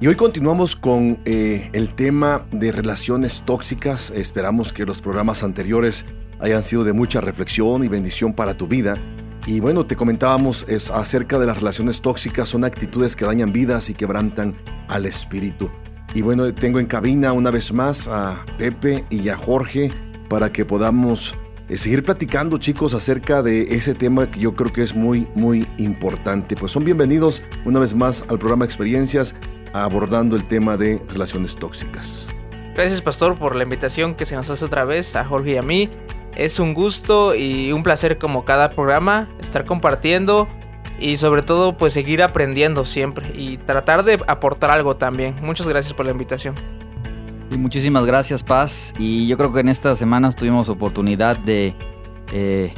Y hoy continuamos con eh, el tema de relaciones tóxicas. Esperamos que los programas anteriores hayan sido de mucha reflexión y bendición para tu vida. Y bueno, te comentábamos es acerca de las relaciones tóxicas, son actitudes que dañan vidas y quebrantan al espíritu. Y bueno, tengo en cabina una vez más a Pepe y a Jorge para que podamos eh, seguir platicando, chicos, acerca de ese tema que yo creo que es muy, muy importante. Pues son bienvenidos una vez más al programa Experiencias abordando el tema de relaciones tóxicas. Gracias, Pastor, por la invitación que se nos hace otra vez a Jorge y a mí. Es un gusto y un placer como cada programa estar compartiendo y sobre todo pues seguir aprendiendo siempre y tratar de aportar algo también. Muchas gracias por la invitación. Y muchísimas gracias Paz y yo creo que en estas semanas tuvimos oportunidad de, eh,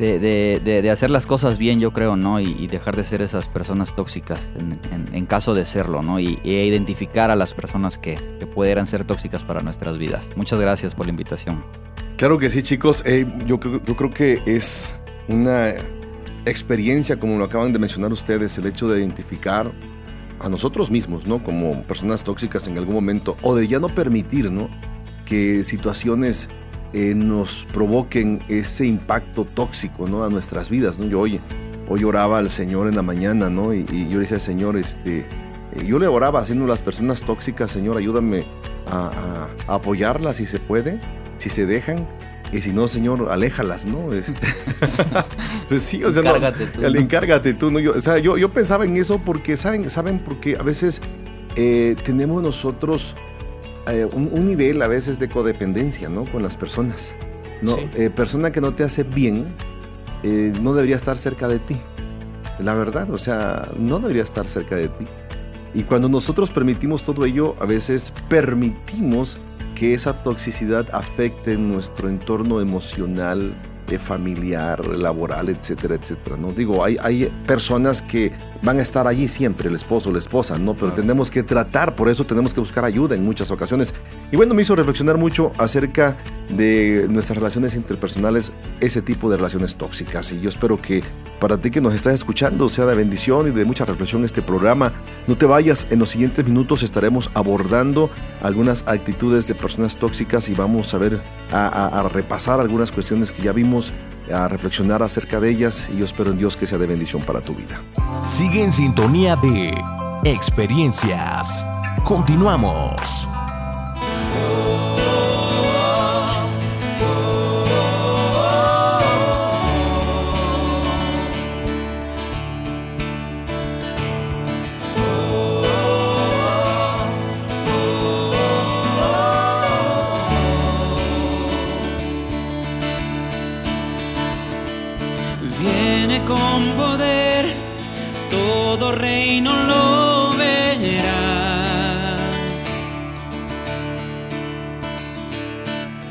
de, hacer las cosas bien yo creo, ¿no? Y, dejar de ser esas personas tóxicas en, caso de serlo, ¿no? Y, identificar a las personas que, que pudieran ser tóxicas para nuestras vidas. Muchas gracias por la invitación. Claro que sí, chicos. Yo, yo, creo que es una experiencia, como lo acaban de mencionar ustedes, el hecho de identificar a nosotros mismos, ¿no? Como personas tóxicas en algún momento, o de ya no permitir, ¿no? Que situaciones eh, nos provoquen ese impacto tóxico, ¿no? A nuestras vidas, ¿no? Yo hoy, hoy oraba al Señor en la mañana, ¿no? Y, yo le decía, Señor, este, eh, yo le oraba haciendo las personas tóxicas, Señor, ayúdame a apoyarlas si se puede si se dejan, y si no, Señor, aléjalas, ¿no? Este, pues sí, o sea, encárgate tú. Encárgate tú, ¿no? Yo, o sea, yo, yo pensaba en eso porque, ¿saben? ¿Saben? Porque a veces eh, tenemos nosotros eh, un, nivel a veces de codependencia, ¿no? Con las personas. ¿no? Eh, persona que no te hace bien, no debería estar cerca de ti. La verdad, o sea, no debería estar cerca de ti. Y cuando nosotros permitimos todo ello, a veces permitimos que esa toxicidad afecte nuestro entorno emocional, familiar, laboral, etcétera, etcétera. No digo, hay, hay personas que van a estar allí siempre, el esposo la esposa, ¿no? Pero tenemos que tratar, por eso tenemos que buscar ayuda en muchas ocasiones. Y bueno, me hizo reflexionar mucho acerca de nuestras relaciones interpersonales, ese tipo de relaciones tóxicas. Y yo espero que para ti que nos estás escuchando sea de bendición y de mucha reflexión este programa. No te vayas, en los siguientes minutos estaremos abordando algunas actitudes de personas tóxicas y vamos a ver, a repasar algunas cuestiones que ya vimos a reflexionar acerca de ellas y yo espero en Dios que sea de bendición para tu vida. Sigue en sintonía de experiencias. Continuamos.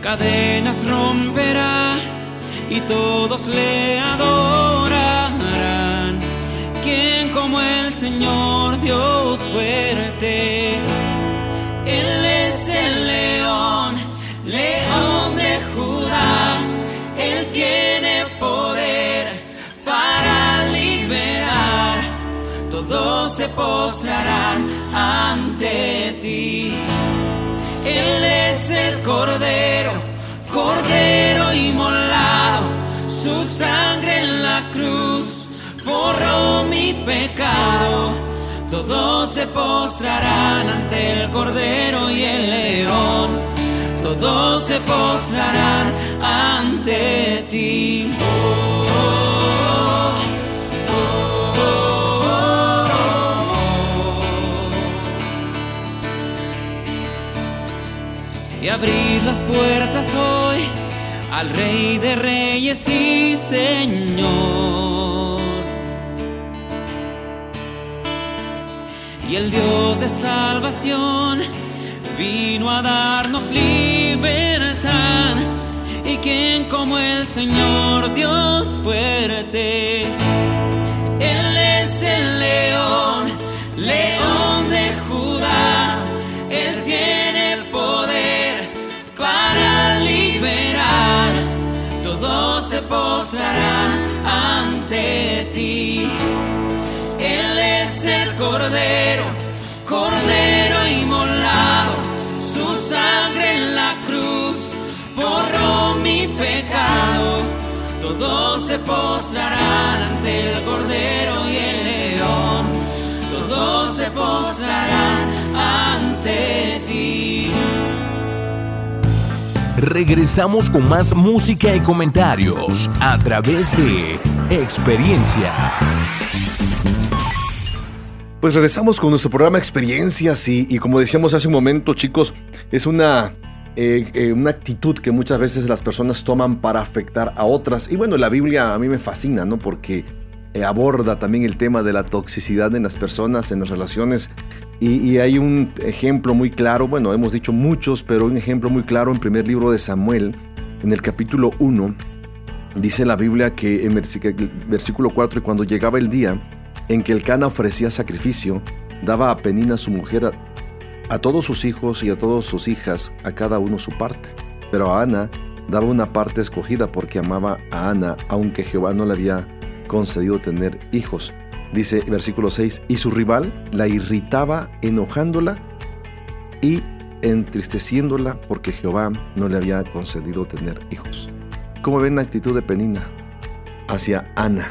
Cadenas romperá y todos le adorarán. Quien como el Señor Dios fuerte, postrarán ante ti. Él es el Cordero, Cordero inmolado, su sangre en la cruz borró mi pecado. Todos se postrarán ante el Cordero y el León, todos se postrarán ante ti. Las puertas hoy al Rey de Reyes y Señor. Y el Dios de salvación vino a darnos libertad. como el Señor Dios fuerte. Él se posarán ante ti. Él es el cordero, cordero inmolado. Su sangre en la cruz borró mi pecado. Todos se posarán ante el cordero y el león. Todos se posarán Regresamos con más música y comentarios a través de experiencias. Pues regresamos con nuestro programa Experiencias y, y como decíamos hace un momento, chicos, es una, eh, eh, una actitud que muchas veces las personas toman para afectar a otras. Y bueno, la Biblia a mí me fascina, ¿no? Porque eh, aborda también el tema de la toxicidad en las personas, en las relaciones. Y, hay un ejemplo muy claro, bueno, hemos dicho muchos, pero un ejemplo muy claro en primer libro de Samuel, en el capítulo 1. Dice la Biblia que en versículo- versículo 4, y cuando llegaba el día en que el Cana ofrecía sacrificio, daba a Penina su mujer a, todos sus hijos y a todas sus hijas, a cada uno su parte. Pero a Ana daba una parte escogida porque amaba a Ana, aunque Jehová no le había concedido tener hijos. Dice versículo 6, y su rival la irritaba enojándola y entristeciéndola porque Jehová no le había concedido tener hijos. ¿Cómo ven la actitud de Penina hacia Ana?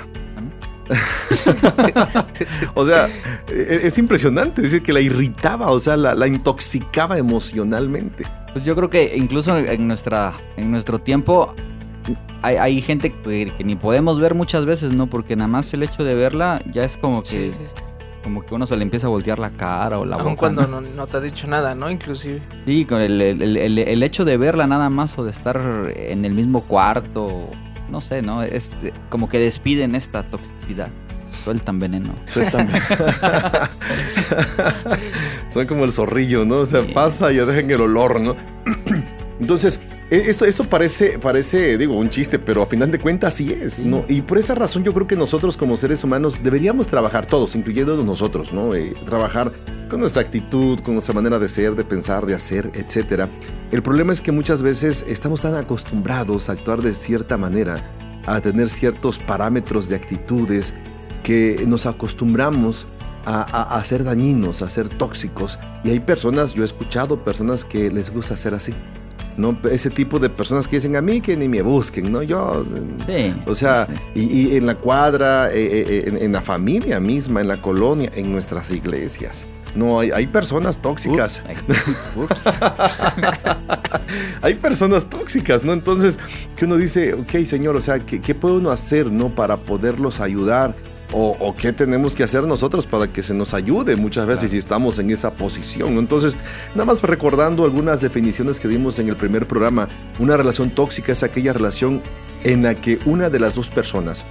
O sea, e- es impresionante decir que la irritaba, o sea, la, intoxicaba emocionalmente. Pues yo creo que incluso en, nuestra, en nuestro tiempo hay, hay gente que, que ni podemos ver muchas veces, ¿no? Porque nada más el hecho de verla ya es como que, Sí, sí, sí. como que uno se le empieza a voltear la cara o la Aun boca. cuando ¿no? no, no te ha dicho nada, ¿no? Inclusive. Sí, con el, el- el- el- hecho de verla nada más o de estar en el mismo cuarto, no sé, ¿no? Es como que despiden esta toxicidad. Sueltan veneno. Sueltan. Son como el zorrillo, ¿no? O sea, Sí. pasa y ya dejan el olor, ¿no? Entonces, esto, esto parece, parece, digo, un chiste, pero a final de cuentas sí es, ¿no? Y por esa razón yo creo que nosotros como seres humanos deberíamos trabajar todos, incluyéndonos nosotros, ¿no? Eh, trabajar con nuestra actitud, con nuestra manera de ser, de pensar, de hacer, etcétera. El problema es que muchas veces estamos tan acostumbrados a actuar de cierta manera, a tener ciertos parámetros de actitudes, que nos acostumbramos a, a- a ser dañinos, a ser tóxicos. Y hay personas, yo he escuchado personas que les gusta ser así. ¿No? Ese tipo de personas que dicen a mí que ni me busquen, ¿no? Yo, eh, Sí. o sea, sí. y, y en la cuadra, eh, eh, en, en la familia misma, en la colonia, en nuestras iglesias. No, hay, hay personas tóxicas. Ups. Ups. hay personas tóxicas, ¿no? Entonces, que uno dice, ok, señor, o sea, ¿qué, qué puede uno hacer, ¿no? Para poderlos ayudar. O, o qué tenemos que hacer nosotros para que se nos ayude muchas veces si estamos en esa posición. Entonces, nada más recordando algunas definiciones que dimos en el primer programa, una relación tóxica es aquella relación en la que una de las dos personas,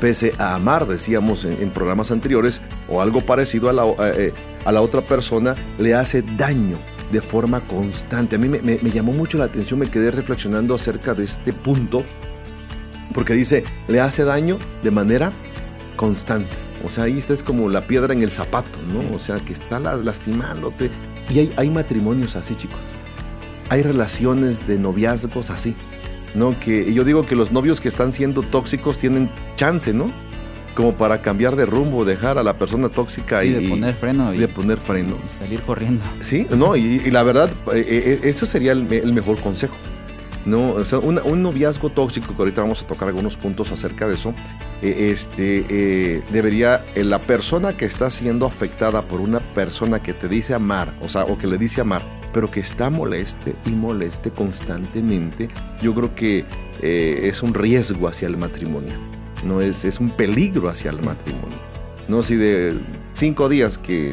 pese a amar, decíamos en, en programas anteriores, o algo parecido a la, eh, a la otra persona, le hace daño de forma constante. A mí me, me- me llamó mucho la atención, me quedé reflexionando acerca de este punto, porque dice, le hace daño de manera constante. O sea, ahí está es como la piedra en el zapato, ¿no? O sea, que está la- lastimándote. Y hay, hay matrimonios así, chicos. Hay relaciones de noviazgos así. ¿No? Que yo digo que los novios que están siendo tóxicos tienen chance, ¿no? Como para cambiar de rumbo, dejar a la persona tóxica Y y, de poner freno y, de poner freno. y salir corriendo. Sí, no, y, y la verdad, eh, eh, eso sería el mejor consejo. No, o sea, un noviazgo tóxico, que ahorita vamos a tocar algunos puntos acerca de eso, eh, este, eh, debería, eh, la persona que está siendo afectada por una persona que te dice amar, o sea, o que le dice amar, pero que está moleste y moleste constantemente, yo creo que es un riesgo hacia el matrimonio, no es, es un peligro hacia el matrimonio. No, si de cinco días que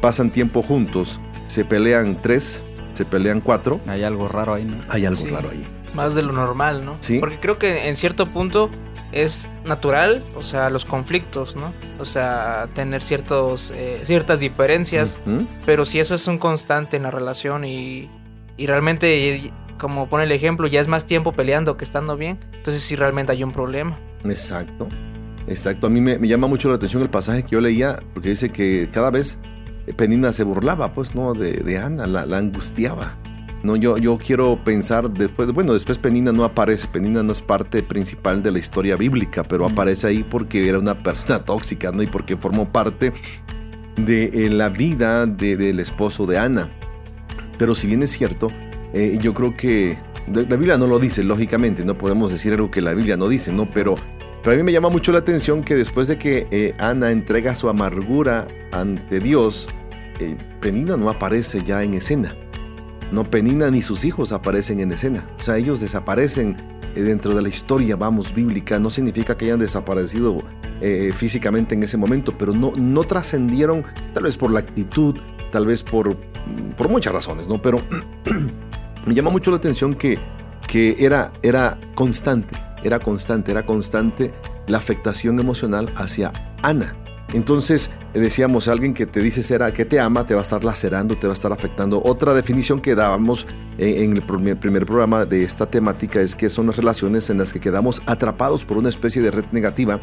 pasan tiempo juntos, se pelean tres, se pelean cuatro, Hay algo raro ahí, ¿no? hay algo Sí. raro ahí. Más de lo normal, ¿no? Sí. Porque creo que en cierto punto es natural, o sea, los conflictos, ¿no? O sea, tener ciertos, eh, ciertas diferencias, pero si eso es un constante en la relación y, y realmente como pone el ejemplo, ya es más tiempo peleando que estando bien. Entonces sí realmente hay un problema. Exacto. Exacto. A mí me, llama mucho la atención el pasaje que yo leía, porque dice que cada vez Penina se burlaba, pues, ¿no? De, Ana, la, angustiaba. No, yo, yo quiero pensar después, bueno, después Penina no aparece, Penina no es parte principal de la historia bíblica, pero aparece ahí porque era una persona tóxica, ¿no? Y porque formó parte de eh, la vida del esposo de Ana. Pero si bien es cierto, eh, yo creo que la Biblia no lo dice, lógicamente, no podemos decir algo que la Biblia no dice, ¿no? Pero, pero a mí me llama mucho la atención que después de que eh, Ana entrega su amargura ante Dios, Penina no aparece ya en escena. No Penina ni sus hijos aparecen en escena. O sea, ellos desaparecen dentro de la historia, vamos, bíblica. No significa que hayan desaparecido eh, físicamente en ese momento, pero no, no trascendieron, tal vez por la actitud, tal vez por, por muchas razones, ¿no? Pero me llama mucho la atención que, que era, era constante, era constante, era constante la afectación emocional hacia Ana. Entonces, decíamos, alguien que te dice será que te ama, te va a estar lacerando, te va a estar afectando. Otra definición que dábamos en el primer programa de esta temática es que son las relaciones en las que quedamos atrapados por una especie de red negativa.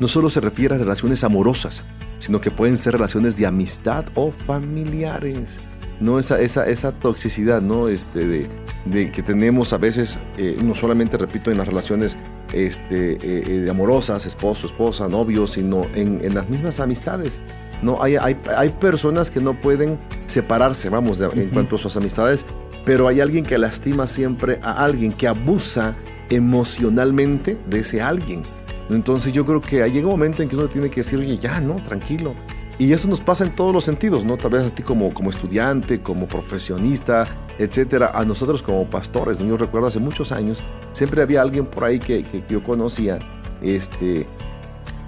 No solo se refiere a relaciones amorosas, sino que pueden ser relaciones de amistad o familiares. No esa, esa, esa toxicidad, ¿no? Este, de, que tenemos a veces, eh, no solamente, repito, en las relaciones este, eh, eh, amorosas, esposo, esposa, novio, sino en, las mismas amistades. No, hay, hay, hay, personas que no pueden separarse, vamos, en cuanto a sus amistades, pero hay alguien que lastima siempre a alguien, que abusa emocionalmente de ese alguien. Entonces yo creo que llega un momento en que uno tiene que decir, oye, ya, no, tranquilo. Y eso nos pasa en todos los sentidos, ¿no? Tal vez a ti como, como estudiante, como profesionista, etcétera. A nosotros como pastores, ¿no? Yo recuerdo hace muchos años, siempre había alguien por ahí que, que, yo conocía, este,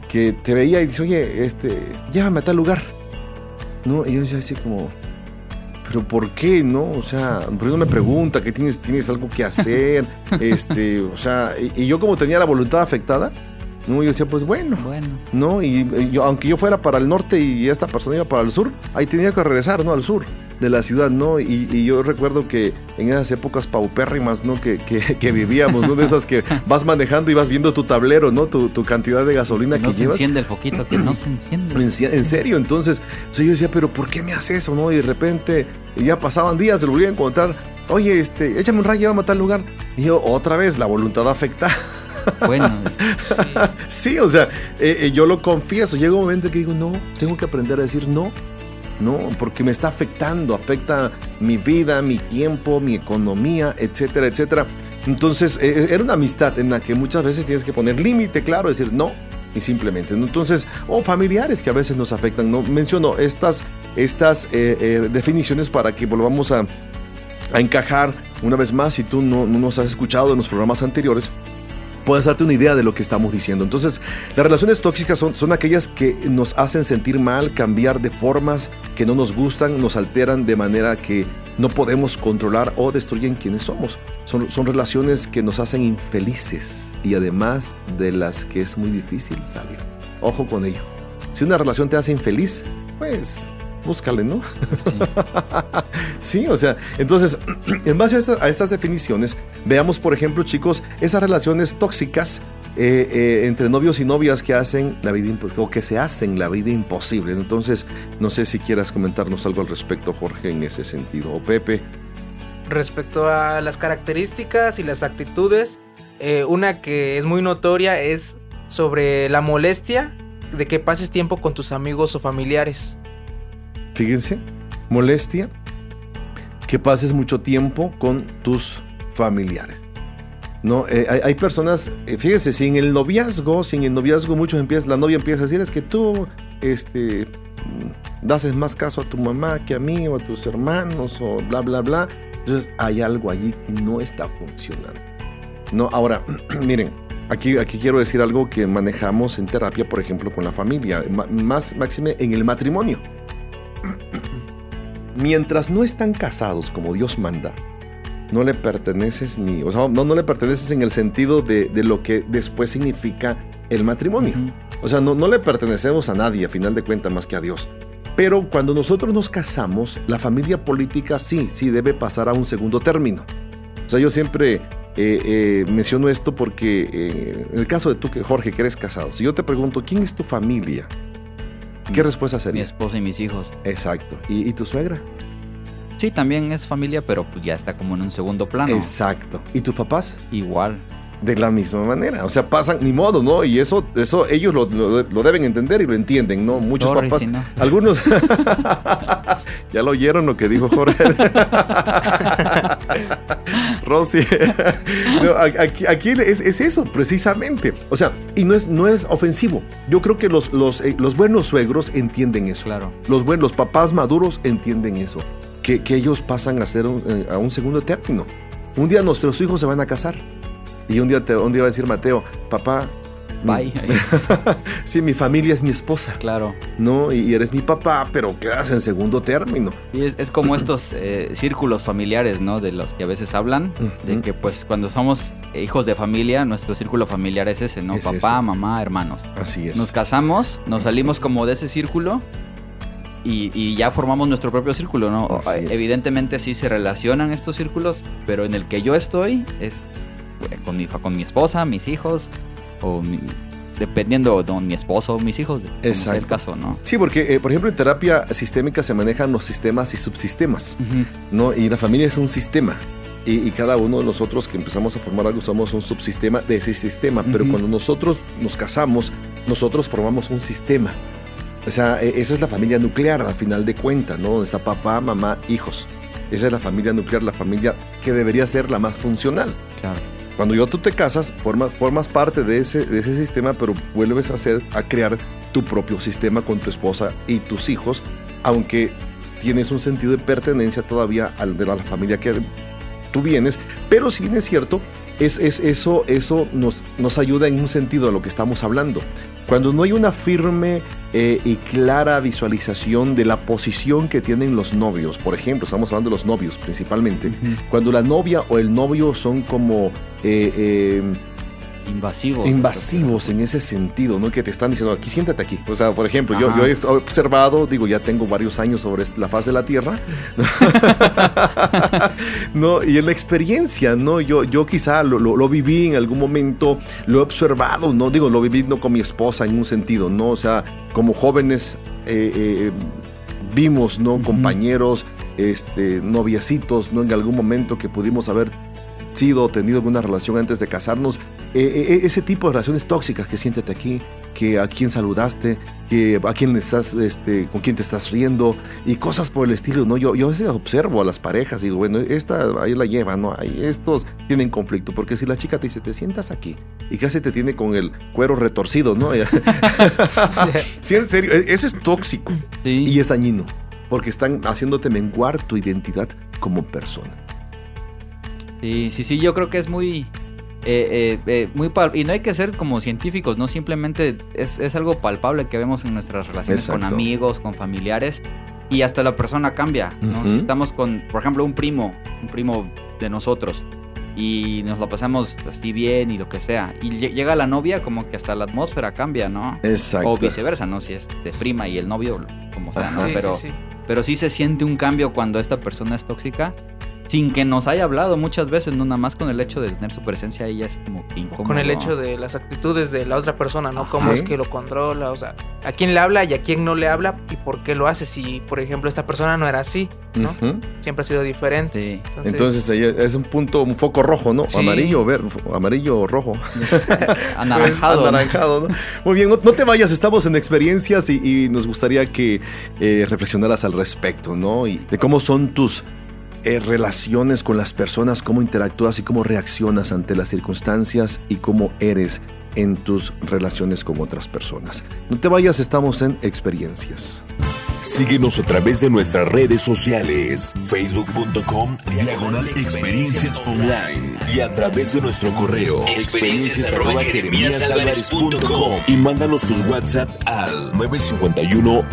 que te veía y dice, oye, este, llévame a tal lugar. ¿No? Y yo decía así como, pero ¿por qué, no? O sea, por me pregunta que tienes, tienes algo que hacer, este, o sea, y, yo como tenía la voluntad afectada, no, yo decía, pues bueno. Bueno. ¿No? Y, yo, aunque yo fuera para el norte y esta persona iba para el sur, ahí tenía que regresar, ¿no? Al sur de la ciudad, ¿no? Y, yo recuerdo que en esas épocas paupérrimas, ¿no? Que, que, vivíamos, ¿no? De esas que vas manejando y vas viendo tu tablero, ¿no? Tu, cantidad de gasolina que, no se enciende el foquito, que no se enciende. En, serio, entonces, yo decía, pero ¿por qué me haces eso, no? Y de repente ya pasaban días, lo volví a encontrar. Oye, este, échame un rayo, a matar el lugar. Y yo, otra vez, la voluntad afecta. Bueno. Sí, o sea, eh, eh, yo lo confieso. Llega un momento que digo, no, tengo que aprender a decir no. No, porque me está afectando, afecta mi vida, mi tiempo, mi economía, etcétera, etcétera. Entonces, eh, era una amistad en la que muchas veces tienes que poner límite, claro, decir no, y simplemente. Entonces, o familiares que a veces nos afectan. No menciono estas, estas definiciones para que volvamos a, a, encajar una vez más. Si tú no, no, nos has escuchado en los programas anteriores, puedas darte una idea de lo que estamos diciendo. Entonces, las relaciones tóxicas son, son aquellas que nos hacen sentir mal, cambiar de formas que no nos gustan, nos alteran de manera que no podemos controlar o destruyen quienes somos. Son, son relaciones que nos hacen infelices y además de las que es muy difícil salir. Ojo con ello. Si una relación te hace infeliz, pues búscale, ¿no? Sí. o sea, entonces, en base a, estas definiciones, veamos, por ejemplo, chicos, esas relaciones tóxicas eh, eh, entre novios y novias que hacen la vida o que se hacen la vida imposible. Entonces, no sé si quieras comentarnos algo al respecto, Jorge, en ese sentido, o Pepe. Respecto a las características y las actitudes, eh, una que es muy notoria es sobre la molestia de que pases tiempo con tus amigos o familiares. Fíjense, molestia, que pases mucho tiempo con tus familiares. No, eh, hay, personas, eh, fíjense, sin el noviazgo, sin el noviazgo, muchos empiezan, la novia empieza a decir es que tú, este, das más caso a tu mamá que a mí o a tus hermanos o bla bla bla. Entonces hay algo allí que no está funcionando. No, ahora, miren, aquí, aquí quiero decir algo que manejamos en terapia, por ejemplo, con la familia, más máxime en el matrimonio mientras no están casados como Dios manda, no le perteneces ni, o sea, no, no le perteneces en el sentido de, lo que después significa el matrimonio. O sea, no, no le pertenecemos a nadie, a final de cuentas, más que a Dios. Pero cuando nosotros nos casamos, la familia política sí, sí debe pasar a un segundo término. O sea, yo siempre eh, eh, menciono esto porque eh, en el caso de tú, Jorge, que eres casado, si yo te pregunto, ¿quién es tu familia? ¿Qué respuesta Mi sería? esposa y mis hijos. Exacto. ¿Y, y tu suegra? Sí, también es familia, pero pues ya está como en un segundo plano. Exacto. ¿Y tus papás? Igual. De la misma manera. O sea, pasan, ni modo, ¿no? Y eso, eso ellos lo, lo- lo deben entender y lo entienden, ¿no? Muchos papás. si no. Algunos. ya lo oyeron lo que dijo Jorge. Rosy. No, aquí aquí es, es eso, precisamente. O sea, y no es, no es ofensivo. Yo creo que los, los, eh, los buenos suegros entienden eso. Claro. Los buenos, los papás maduros entienden eso. Que, que ellos pasan a ser un- eh, a un segundo término. Un día nuestros hijos se van a casar. Y un día, te, un día va a decir Mateo, papá, Bye. sí, mi familia es mi esposa, claro. ¿no? Y, eres mi papá, pero quedas en segundo término. Y es, es como estos eh, círculos familiares, ¿no? De los que a veces hablan, de que pues cuando somos hijos de familia, nuestro círculo familiar es ese, ¿no? Es Papá, ese. mamá, hermanos. Así es. Nos casamos, nos salimos como de ese círculo y, y ya formamos nuestro propio círculo, ¿no? Así es. Evidentemente sí se relacionan estos círculos, pero en el que yo estoy es con mi, con mi esposa, mis hijos, o mi- dependiendo de mi esposo o mis hijos, como sea el Exacto. caso, ¿no? Sí, porque, eh, por ejemplo, en terapia sistémica se manejan los sistemas y subsistemas, Ujú. ¿no? Y la familia es un sistema. Y, y cada uno de nosotros que empezamos a formar algo somos un subsistema de ese sistema. Pero Ujú. cuando nosotros nos casamos, nosotros formamos un sistema. O sea, e- esa es la familia nuclear, al final de cuentas, ¿no? Donde está papá, mamá, hijos. Esa es la familia nuclear, la familia que debería ser la más funcional. Claro. Cuando yo tú te casas, formas, formas parte de ese, de ese sistema, pero vuelves a hacer, a crear tu propio sistema con tu esposa y tus hijos, aunque tienes un sentido de pertenencia todavía al de la familia que tú vienes, pero si bien es cierto, es, es, eso, eso nos, nos ayuda en un sentido a lo que estamos hablando. Cuando no hay una firme eh, y clara visualización de la posición que tienen los novios, por ejemplo, estamos hablando de los novios principalmente, cuando la novia o el novio son como eh, eh, Invasivos. invasivos en ese sentido, ¿no? Que te están diciendo, aquí siéntate aquí. O sea, por ejemplo, yo, Ajá. yo he observado, digo, ya tengo varios años sobre la faz de la Tierra, ¿no? Y en la experiencia, ¿no? Yo, yo quizá lo, lo- lo viví en algún momento, lo he observado, ¿no? Digo, lo viví no con mi esposa en un sentido, ¿no? O sea, como jóvenes eh, eh, vimos, ¿no? Compañeros, este, noviecitos, ¿no? En algún momento que pudimos haber sido tenido alguna relación antes de casarnos, eh, eh, ese tipo de relaciones tóxicas que siéntate aquí, que a quién saludaste, que a quién estás, este, con quién te estás riendo y cosas por el estilo, ¿no? Yo, yo a veces observo a las parejas y digo, bueno, esta ahí la lleva, ¿no? Ahí estos tienen conflicto, porque si la chica te dice, te sientas aquí y casi te tiene con el cuero retorcido, ¿no? sí, en serio, e- eso es tóxico Sí. y es dañino, porque están haciéndote menguar tu identidad como persona. Sí, sí, sí, yo creo que es muy... eh, eh, eh, muy y no hay que ser como científicos, no simplemente es, es algo palpable que vemos en nuestras relaciones con amigos, con familiares y hasta la persona cambia, ¿no? Si estamos con, por ejemplo, un primo, un primo de nosotros y nos lo pasamos así bien y lo que sea y lle- llega la novia como que hasta la atmósfera cambia, ¿no? Exacto. O viceversa, ¿no? Si es de prima y el novio, como sea, ¿no? Sí, Pero sí, sí. pero sí se siente un cambio cuando esta persona es tóxica. Sin que nos haya hablado muchas veces, no nada más con el hecho de tener su presencia ahí ya es como que incómodo. Con el hecho de las actitudes de la otra persona, ¿no? Cómo Sí. es que lo controla, o sea, a quién le habla y a quién no le habla y por qué lo hace. Si, por ejemplo, esta persona no era así, ¿no? Siempre ha sido diferente. Sí. Entonces, Entonces ahí es un punto, un foco rojo, ¿no? Sí. Amarillo, ver, amarillo o rojo. Anaranjado. ¿no? Anaranjado, ¿no? Muy bien, no, no te vayas, estamos en experiencias y, y nos gustaría que eh, reflexionaras al respecto, ¿no? Y de cómo son tus eh, relaciones con las personas, cómo interactúas y cómo reaccionas ante las circunstancias y cómo eres en tus relaciones con otras personas. No te vayas, estamos en experiencias. Síguenos a través de nuestras redes sociales, facebook.com, diagonal experiencias online y a través de nuestro correo, experiencias y mándanos tus WhatsApp al 951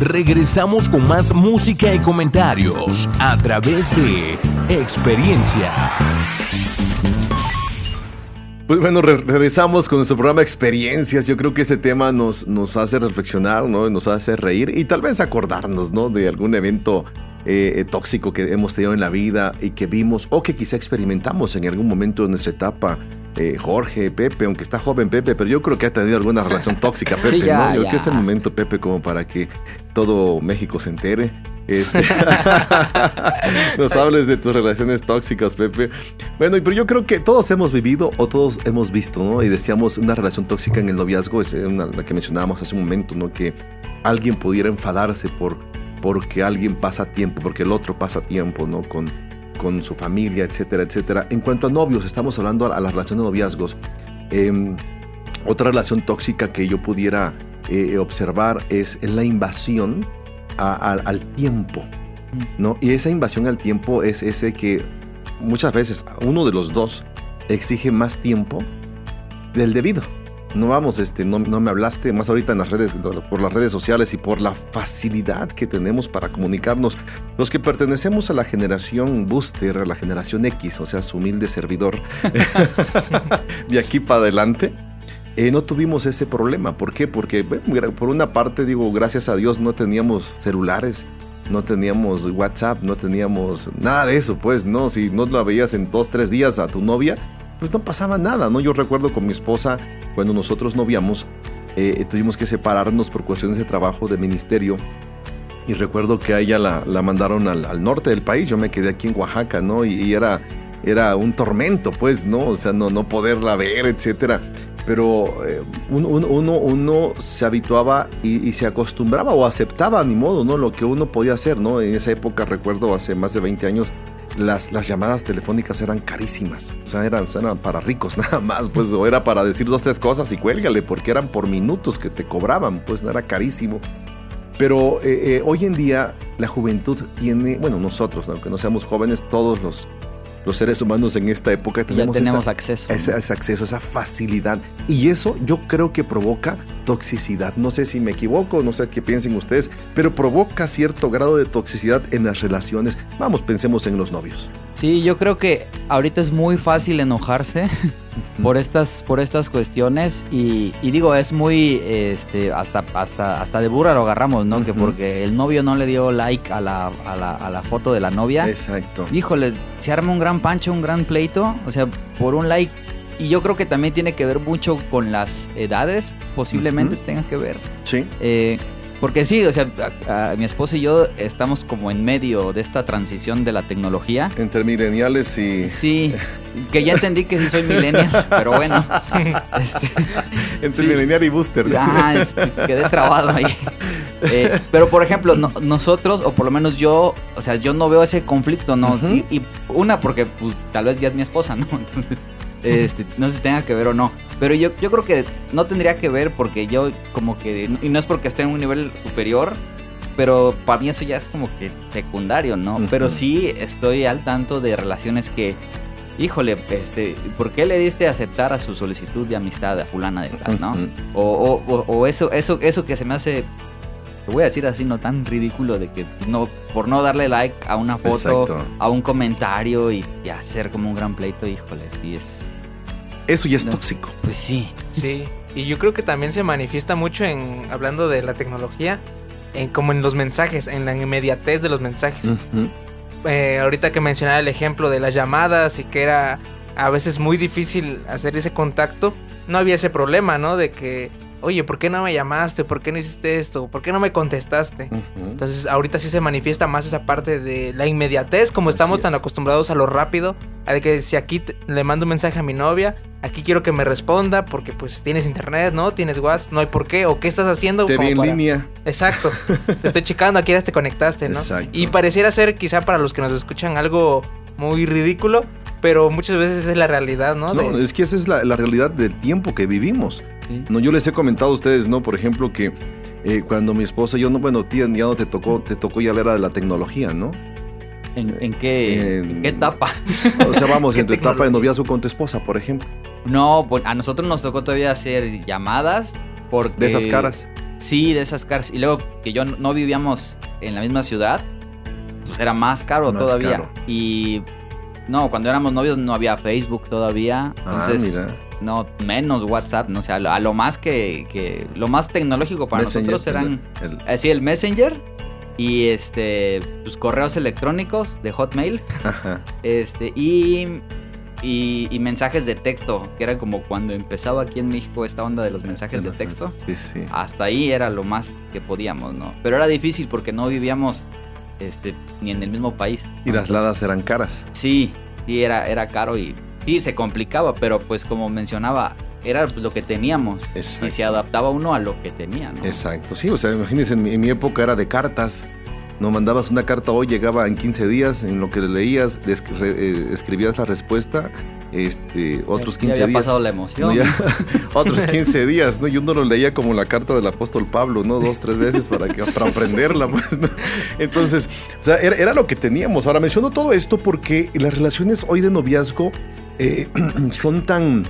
regresamos con más música y comentarios a través de experiencias. Pues bueno, regresamos con nuestro programa Experiencias. Yo creo que ese tema nos, nos hace reflexionar, ¿no? Nos hace reír y tal vez acordarnos, ¿no? De algún evento eh, tóxico que hemos tenido en la vida y que vimos o que quizá experimentamos en algún momento de nuestra etapa eh, Jorge, Pepe, aunque está joven Pepe, pero yo creo que ha tenido alguna relación tóxica Pepe, ¿no? Yo creo que es el momento, Pepe, como para que todo México se entere. Este, nos hables de tus relaciones tóxicas, Pepe. Bueno, pero yo creo que todos hemos vivido o todos hemos visto, ¿no? Y decíamos una relación tóxica en el noviazgo, es una, la que mencionábamos hace un momento, ¿no? Que alguien pudiera enfadarse por porque alguien pasa tiempo, porque el otro pasa tiempo, ¿no? Con, con su familia, etcétera, etcétera. En cuanto a novios, estamos hablando a la relación de noviazgos. Em, otra relación tóxica que yo pudiera eh, observar es la invasión al tiempo, ¿no? Y esa invasión al tiempo es ese que muchas veces uno de los dos exige más tiempo del debido no vamos, este, no, me hablaste más ahorita en las redes, por las redes sociales y por la facilidad que tenemos para comunicarnos. Los que pertenecemos a la generación Booster, a la generación X, o sea, su humilde servidor, de aquí para adelante, eh, no tuvimos ese problema. ¿Por qué? Porque por una parte, digo, gracias a Dios no teníamos celulares, no teníamos WhatsApp, no teníamos nada de eso, pues, ¿no? Si no la veías en dos, tres días a tu novia, pues no pasaba nada, ¿no? Yo recuerdo con mi esposa, cuando nosotros noviamos, eh, tuvimos que separarnos por cuestiones de trabajo, de ministerio, Y recuerdo que a ella la, la mandaron al, al, norte del país, yo me quedé aquí en Oaxaca, ¿no? Y, era, era un tormento, pues, ¿no? O sea, no, no poderla ver, etcétera. Pero eh, uno, uno, uno, se habituaba y, y, se acostumbraba o aceptaba, ni modo, ¿no? Lo que uno podía hacer, ¿no? En esa época, recuerdo, hace más de 20 años, las, las, llamadas telefónicas eran carísimas. O sea, eran, eran, para ricos nada más, pues, o era para decir dos, tres cosas y cuélgale, porque eran por minutos que te cobraban, pues, no era carísimo. Pero eh, eh, hoy en día la juventud tiene, bueno, nosotros, aunque no seamos jóvenes, todos los, los seres humanos en esta época tenemos, ya tenemos esa, acceso. Ese, ese, acceso, esa facilidad. Y eso yo creo que provoca toxicidad. No sé si me equivoco, no sé qué piensen ustedes, pero provoca cierto grado de toxicidad en las relaciones. Vamos, pensemos en los novios. Sí, yo creo que ahorita es muy fácil enojarse por estas, por estas cuestiones y, y, digo, es muy, este, hasta, hasta, hasta de burra lo agarramos, ¿no? Uh -huh. Que porque el novio no le dio like a la, a la, a la foto de la novia. Exacto. Híjoles, se arma un gran pancho, un gran pleito, o sea, por un like. Y yo creo que también tiene que ver mucho con las edades, posiblemente uh -huh. tenga que ver. Sí. Eh, porque sí, o sea, a, a, mi esposa y yo estamos como en medio de esta transición de la tecnología. Entre mileniales y... Sí, que ya entendí que sí soy millennial, pero bueno. Este, Entre sí. millennial y booster. Ah, este, quedé trabado ahí. Eh, pero por ejemplo, no, nosotros, o por lo menos yo, o sea, yo no veo ese conflicto, ¿no? Uh -huh. y, y, una, porque pues, tal vez ya es mi esposa, ¿no? Entonces, este, no sé si tenga que ver o no. Pero yo, yo creo que no tendría que ver porque yo como que, y no es porque esté en un nivel superior, pero para mí eso ya es como que secundario, ¿no? Uh -huh. Pero sí estoy al tanto de relaciones que, híjole, este, ¿por qué le diste a aceptar a su solicitud de amistad a fulana de tal, no? Uh -huh. o, o, o, eso, eso, eso que se me hace te voy a decir así, no tan ridículo de que no, por no darle like a una foto, Exacto. a un comentario y, y, hacer como un gran pleito, híjoles, y es... Eso ya es no, tóxico. Pues sí. Sí, y yo creo que también se manifiesta mucho en, hablando de la tecnología, en, como en los mensajes, en la inmediatez de los mensajes. Uh -huh. eh, ahorita que mencionaba el ejemplo de las llamadas y que era a veces muy difícil hacer ese contacto, no había ese problema, ¿no? De que oye, ¿por qué no me llamaste? ¿Por qué no hiciste esto? ¿Por qué no me contestaste? Uh -huh. Entonces, ahorita sí se manifiesta más esa parte de la inmediatez, como Así estamos es. tan acostumbrados a lo rápido, a de que si aquí le mando un mensaje a mi novia, aquí quiero que me responda porque pues tienes internet, ¿no? Tienes WhatsApp, no hay por qué, o qué estás haciendo. Te vi en para... línea. Exacto. te estoy checando, aquí te conectaste, ¿no? Exacto. Y pareciera ser quizá para los que nos escuchan algo muy ridículo, pero muchas veces es la realidad, ¿no? No, de... es que esa es la, la realidad del tiempo que vivimos. No, yo les he comentado a ustedes, ¿no? Por ejemplo, que eh, cuando mi esposa, yo no, bueno, tía, ya no te tocó, te tocó ya la era de la tecnología, ¿no? ¿En, en, qué, en, ¿En, qué, etapa? O sea, vamos, en tu etapa de noviazgo con tu esposa, por ejemplo. No, pues a nosotros nos tocó todavía hacer llamadas porque... De esas caras. Sí, de esas caras. Y luego que yo no vivíamos en la misma ciudad, pues era más caro más todavía. Caro. Y no, cuando éramos novios no había Facebook todavía. Ah, Entonces, ah, mira no menos WhatsApp, no sé, a lo, a lo más que, que, lo más tecnológico para Messenger, nosotros eran el, el... así el Messenger y este pues, correos electrónicos de Hotmail, Ajá. este y, y, y mensajes de texto, que era como cuando empezaba aquí en México esta onda de los mensajes de texto. Sí, sí. Hasta ahí era lo más que podíamos, ¿no? Pero era difícil porque no vivíamos este ni en el mismo país. Y las ladas eran caras. Sí, sí era era caro y sí, se complicaba, pero pues como mencionaba, era lo que teníamos. Exacto. Y se adaptaba uno a lo que tenía, ¿no? Exacto, sí, o sea, imagínense, en mi, en mi época era de cartas. No mandabas una carta hoy, llegaba en 15 días, en lo que leías, eh, escribías la respuesta, este, otros 15 ya había días. pasado la emoción. No, ya, otros 15 días, ¿no? Y uno lo leía como la carta del apóstol Pablo, ¿no? Dos, tres veces para, que, para aprenderla, pues, ¿no? Entonces, o sea, era, era, lo que teníamos. Ahora menciono todo esto porque las relaciones hoy de noviazgo eh, son tan,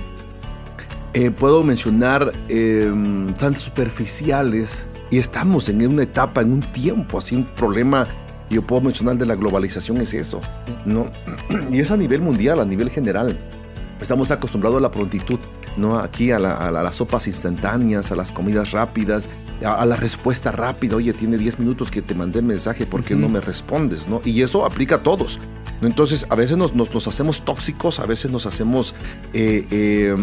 eh, puedo mencionar, eh, tan superficiales y estamos en una etapa, en un tiempo, así un problema yo puedo mencionar de la globalización es eso, ¿no? Y es a nivel mundial, a nivel general. Estamos acostumbrados a la prontitud, ¿no? Aquí a, la, a, las sopas instantáneas, a las comidas rápidas, a, a, la respuesta rápida. Oye, tiene 10 minutos que te mandé el mensaje, ¿por qué uh -huh. no me respondes, no? Y eso aplica a todos. Entonces, a veces nos, nos, nos hacemos tóxicos, a veces nos hacemos eh, eh,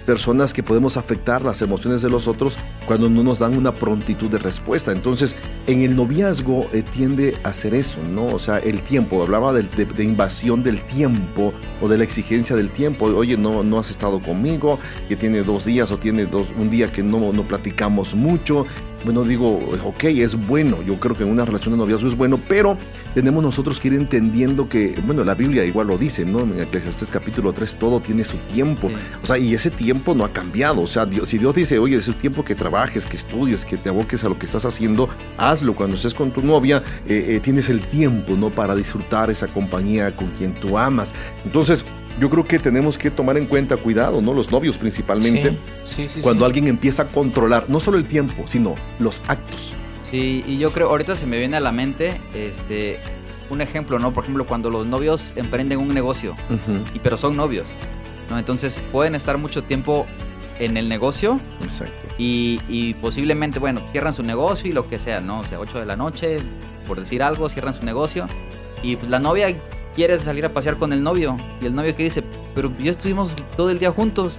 personas que podemos afectar las emociones de los otros cuando no nos dan una prontitud de respuesta. Entonces, en el noviazgo eh, tiende a hacer eso, ¿no? O sea, el tiempo, hablaba de, de, invasión del tiempo o de la exigencia del tiempo. Oye, no, no has estado conmigo, que tiene dos días o tiene dos, un día que no, no platicamos mucho. Bueno, digo, ok, es bueno. Yo creo que en una relación de noviazgo es bueno, pero tenemos nosotros que ir entendiendo que, bueno, la Biblia igual lo dice, ¿no? En Eclesiastes capítulo 3, todo tiene su tiempo. O sea, y ese tiempo no ha cambiado. O sea, si Dios dice, oye, es el tiempo que trabajes, que estudies, que te aboques a lo que estás haciendo, hazlo. Cuando estés con tu novia, eh, eh, tienes el tiempo, ¿no? Para disfrutar esa compañía con quien tú amas. Entonces, yo creo que tenemos que tomar en cuenta cuidado, ¿no? Los novios principalmente. Sí, sí, cuando alguien empieza a controlar no solo el tiempo, sino los actos. Sí, y yo creo, ahorita se me viene a la mente este, un ejemplo, ¿no? Por ejemplo, cuando los novios emprenden un negocio, y, pero son novios, ¿no? Entonces pueden estar mucho tiempo en el negocio. Exacto. Y, y, posiblemente, bueno, cierran su negocio y lo que sea, ¿no? O sea, 8 de la noche, por decir algo, cierran su negocio. Y pues la novia quieres salir a pasear con el novio. Y el novio que dice, pero ya estuvimos todo el día juntos.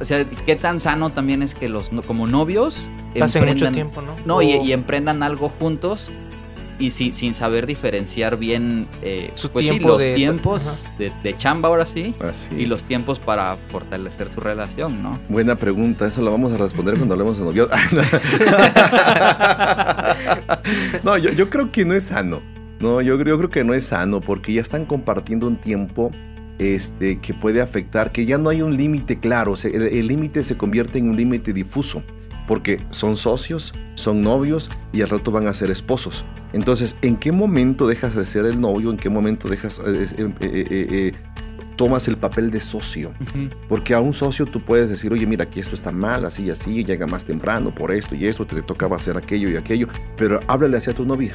O sea, qué tan sano también es que los como novios pasen mucho tiempo, ¿no? No, y, emprendan algo juntos y sin saber diferenciar bien eh, Su pues los tiempos de, chamba ahora sí y los tiempos para fortalecer su relación, ¿no? Buena pregunta, eso lo vamos a responder cuando hablemos de novios. no, yo, yo creo que no es sano. No, yo, creo que no es sano porque ya están compartiendo un tiempo este, que puede afectar, que ya no hay un límite claro, el límite se convierte en un límite difuso, porque son socios, son novios y al rato van a ser esposos. Entonces, ¿en qué momento dejas de ser el novio? ¿En qué momento dejas, eh, eh, eh, tomas el papel de socio? Porque a un socio tú puedes decir, oye, mira, aquí esto está mal, así y así, llega más temprano por esto y esto, te tocaba hacer aquello y aquello, pero háblale hacia tu novia.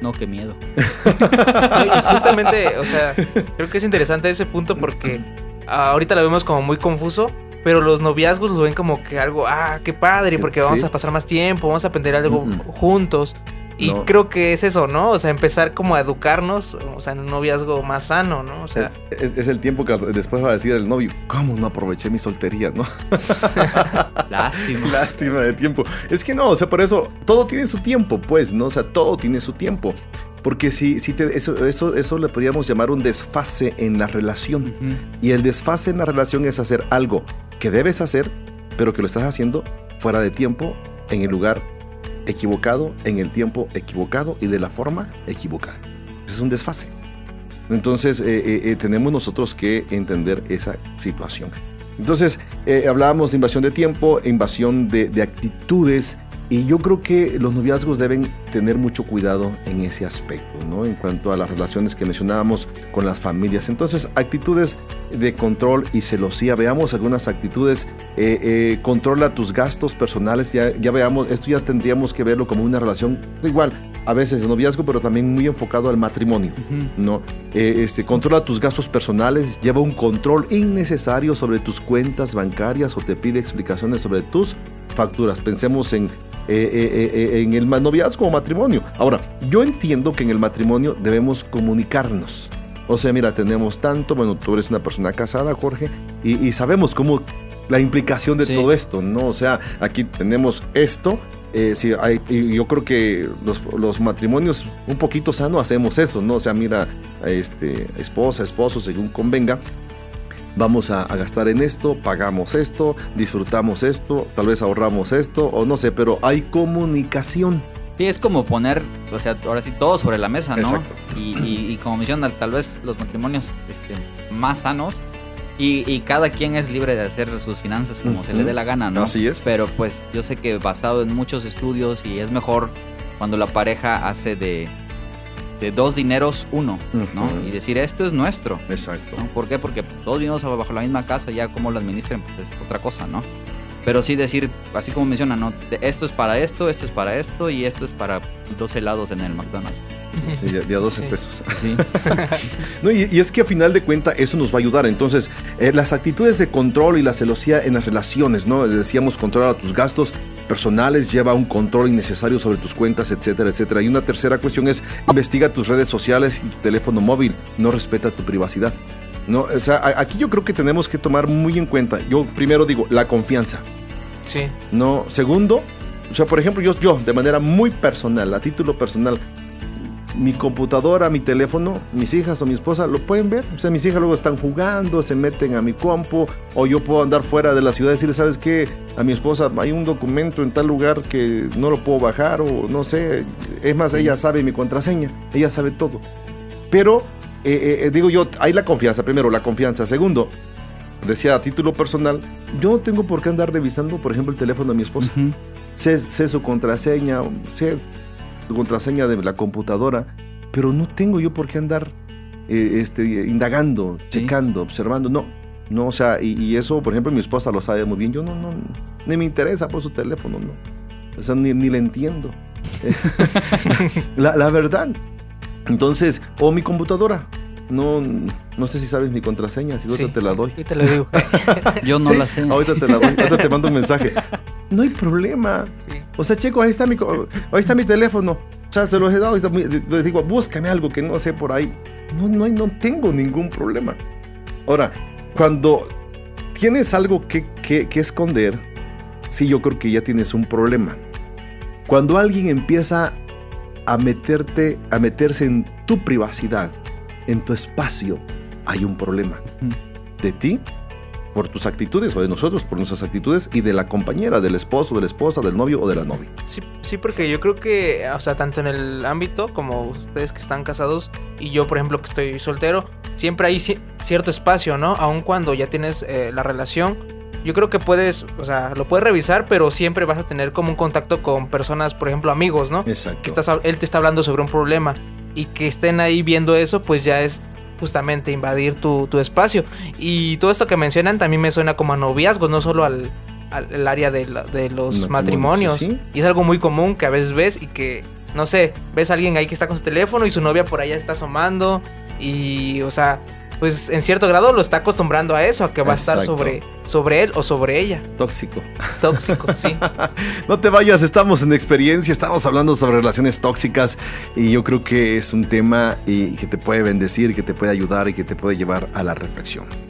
No, qué miedo. justamente, o sea, creo que es interesante ese punto porque ahorita lo vemos como muy confuso, pero los noviazgos los ven como que algo, ah, qué padre, porque vamos a pasar más tiempo, vamos a aprender algo juntos. Y creo que es eso, ¿no? O sea, empezar como a educarnos, o sea, en un noviazgo más sano, ¿no? O sea, es, el tiempo que después va a decir el novio, ¿cómo no aproveché mi soltería, no? Lástima. Lástima de tiempo. Es que no, o sea, por eso todo tiene su tiempo, pues, ¿no? O sea, todo tiene su tiempo. Porque si, si te, eso, eso, eso le podríamos llamar un desfase en la relación. Y el desfase en la relación es hacer algo que debes hacer, pero que lo estás haciendo fuera de tiempo, en el lugar equivocado en el tiempo equivocado y de la forma equivocada. es un desfase. Entonces eh, eh, eh, tenemos nosotros que entender esa situación. Entonces hablábamos de invasión de tiempo, invasión de, de actitudes y yo creo que los noviazgos deben tener mucho cuidado en ese aspecto, ¿no? En cuanto a las relaciones que mencionábamos con las familias. Entonces, actitudes de control y celosía. Veamos algunas actitudes. Eh, eh, controla tus gastos personales. Ya, ya veamos, esto ya tendríamos que verlo como una relación igual. A veces de noviazgo, pero también muy enfocado al matrimonio, ¿no? Eh, este, controla tus gastos personales, lleva un control innecesario sobre tus cuentas bancarias o te pide explicaciones sobre tus facturas. Pensemos en eh, eh, eh, en el noviazgo o matrimonio. Ahora, yo entiendo que en el matrimonio debemos comunicarnos. O sea, mira, tenemos tanto, bueno, tú eres una persona casada, Jorge, y, sabemos cómo la implicación de todo esto, ¿no? O sea, aquí tenemos esto, sí, hay, y yo creo que los, los, matrimonios un poquito sano hacemos eso, ¿no? O sea, mira, este, esposa, esposo, según convenga, vamos a, gastar en esto, pagamos esto, disfrutamos esto, tal vez ahorramos esto, o no sé, pero hay comunicación. Sí, es como poner, o sea, ahora sí, todo sobre la mesa, ¿no? Exacto. Y, como mencionan, tal vez los matrimonios este, más sanos y, cada quien es libre de hacer sus finanzas como se le dé la gana, ¿no? Así es. Pero pues yo sé que basado en muchos estudios y es mejor cuando la pareja hace de, de dos dineros uno, ¿no? Y decir, esto es nuestro. Exacto. ¿Por qué? Porque todos vivimos bajo la misma casa, ya como lo administren, pues es otra cosa, ¿no? Pero sí decir, así como menciona, ¿no? Esto es para esto, esto es para esto y esto es para dos helados en el McDonald's. Sí, de, a 12 pesos. Sí. no, y, es que a final de cuentas eso nos va a ayudar. Entonces, eh, las actitudes de control y la celosía en las relaciones, ¿no? Decíamos controlar tus gastos personales, lleva un control innecesario sobre tus cuentas, etcétera, etcétera. Y una tercera cuestión es investiga tus redes sociales y tu teléfono móvil, no respeta tu privacidad. No, o sea, aquí yo creo que tenemos que tomar muy en cuenta. Yo primero digo, la confianza. Sí. No, segundo, o sea, por ejemplo, yo, yo de manera muy personal, a título personal, mi computadora, mi teléfono, mis hijas o mi esposa lo pueden ver. O sea, mis hijas luego están jugando, se meten a mi compu, o yo puedo andar fuera de la ciudad y decirle, ¿sabes qué? A mi esposa hay un documento en tal lugar que no lo puedo bajar, o no sé. Es más, ella sabe mi contraseña, ella sabe todo. Pero, eh, eh, digo yo, hay la confianza, primero, la confianza. Segundo, decía a título personal, yo no tengo por qué andar revisando, por ejemplo, el teléfono de mi esposa sé, sé su contraseña, sé contraseña de la computadora, pero no tengo yo por qué andar eh, este, indagando, Sí. checando, observando, no. No, o sea, y, y eso, por ejemplo, mi esposa lo sabe muy bien. Yo no, no, ni me interesa por su teléfono, no. O sea, ni, ni le entiendo. la, la verdad. Entonces, o mi computadora. No, no sé si sabes mi contraseña, si ahorita Sí. te la doy. Ahorita le digo. Yo no Sí, la sé. Ahorita te la doy, ahorita te mando un mensaje. No hay problema. O sea, checo, ahí está mi, ahí está mi teléfono. O sea, se los he dado. Les digo, búscame algo que no sé por ahí. No, no, no tengo ningún problema. Ahora, cuando tienes algo que, que- que esconder, sí, yo creo que ya tienes un problema. Cuando alguien empieza a meterte, a meterse en tu privacidad, en tu espacio, hay un problema. De ti, por tus actitudes, o de nosotros, por nuestras actitudes, y de la compañera, del esposo, de la esposa, del novio o de la novia. Sí, sí, porque yo creo que, o sea, tanto en el ámbito como ustedes que están casados y yo, por ejemplo, que estoy soltero, siempre hay ci- cierto espacio, ¿no? Aun cuando ya tienes eh, la relación, yo creo que puedes, o sea, lo puedes revisar, pero siempre vas a tener como un contacto con personas, por ejemplo, amigos, ¿no? Exacto. Que estás, él te está hablando sobre un problema y que estén ahí viendo eso, pues ya es justamente invadir tu, tu espacio. Y todo esto que mencionan también me suena como a noviazgos, no solo al, área de, la- de los Matrimonio, matrimonios. sí, sí. Y es algo muy común que a veces ves y que, no sé, ves a alguien ahí que está con su teléfono y su novia por allá está asomando y, o sea, pues en cierto grado lo está acostumbrando a eso, a que va a estar sobre, sobre él o sobre ella. Tóxico. Tóxico, sí. No te vayas, estamos en experiencia, estamos hablando sobre relaciones tóxicas y yo creo que es un tema y que te puede bendecir, que te puede ayudar y que te puede llevar a la reflexión.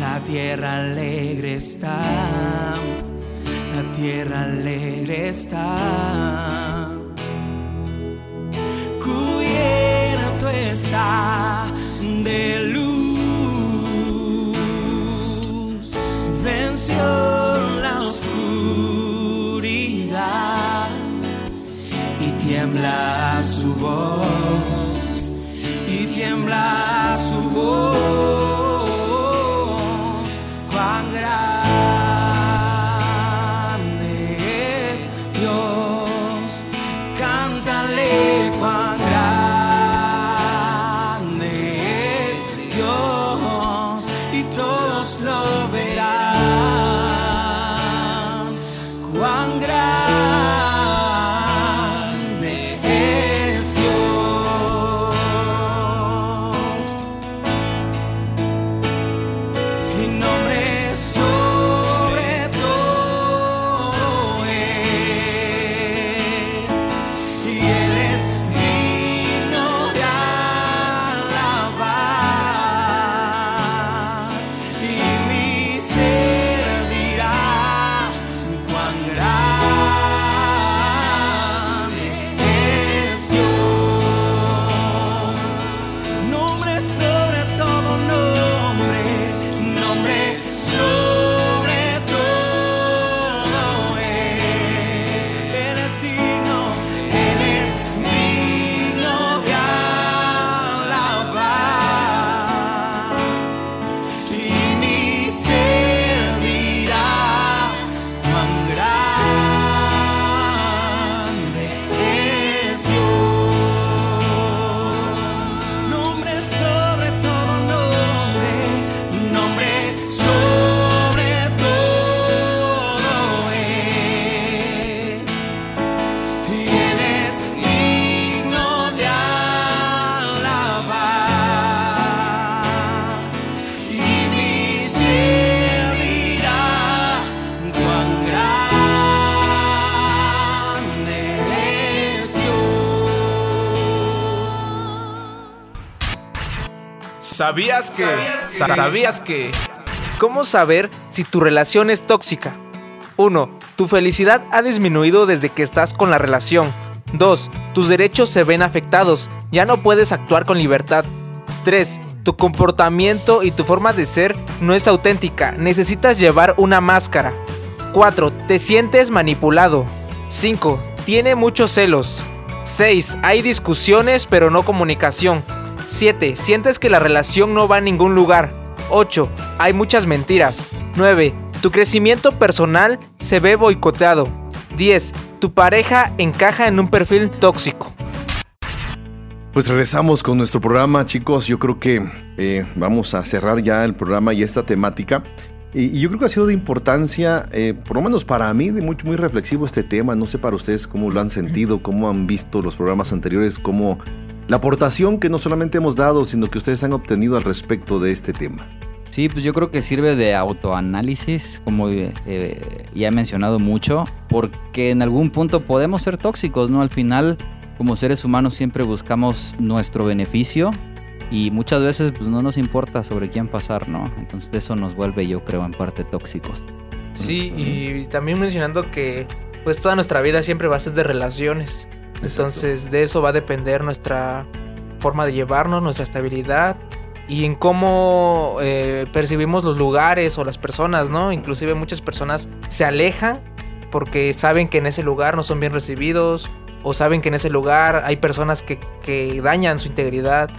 la tierra alegre está, la tierra alegre está, cubierto está de luz. Venció la oscuridad y tiembla su voz y todos lo verán ¿Sabías que? ¿Sabías que? ¿Cómo saber si tu relación es tóxica? 1. Tu felicidad ha disminuido desde que estás con la relación. 2. Tus derechos se ven afectados. Ya no puedes actuar con libertad. 3. Tu comportamiento y tu forma de ser no es auténtica. Necesitas llevar una máscara. 4. Te sientes manipulado. 5. Tiene muchos celos. 6. Hay discusiones pero no comunicación. 7. Sientes que la relación no va a ningún lugar. 8. Hay muchas mentiras. 9. Tu crecimiento personal se ve boicoteado. 10. Tu pareja encaja en un perfil tóxico. Pues regresamos con nuestro programa, chicos. Yo creo que eh, vamos a cerrar ya el programa y esta temática. Y, yo creo que ha sido de importancia, eh, por lo menos para mí, de muy, muy reflexivo este tema. No sé para ustedes cómo lo han sentido, cómo han visto los programas anteriores, cómo la aportación que no solamente hemos dado, sino que ustedes han obtenido al respecto de este tema. Sí, pues yo creo que sirve de autoanálisis, como eh, eh, ya he mencionado mucho, porque en algún punto podemos ser tóxicos, ¿no? Al final, como seres humanos siempre buscamos nuestro beneficio y muchas veces pues no nos importa sobre quién pasar, ¿no? Entonces eso nos vuelve, yo creo, en parte tóxicos. Sí, y también mencionando que pues toda nuestra vida siempre va a ser de relaciones. Entonces de eso va a depender nuestra forma de llevarnos, nuestra estabilidad y en cómo eh, percibimos los lugares o las personas, ¿no? Inclusive muchas personas se alejan porque saben que en ese lugar no son bien recibidos o saben que en ese lugar hay personas que, que dañan su integridad.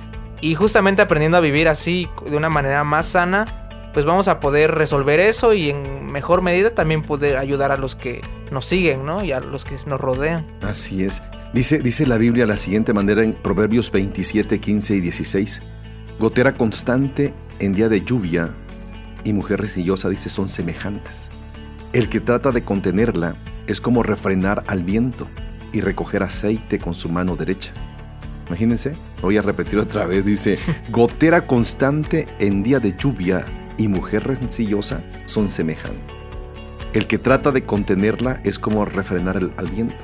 Y justamente aprendiendo a vivir así de una manera más sana, pues vamos a poder resolver eso y en mejor medida también poder ayudar a los que nos siguen, ¿no? Y a los que nos rodean. Así es. Dice, dice la Biblia de la siguiente manera en Proverbios 27, 15 y 16. Gotera constante en día de lluvia y mujer resillosa, dice, son semejantes. El que trata de contenerla es como refrenar al viento y recoger aceite con su mano derecha. Imagínense, voy a repetir otra vez, dice, gotera constante en día de lluvia y mujer rencillosa son semejantes. El que trata de contenerla es como refrenar el- al viento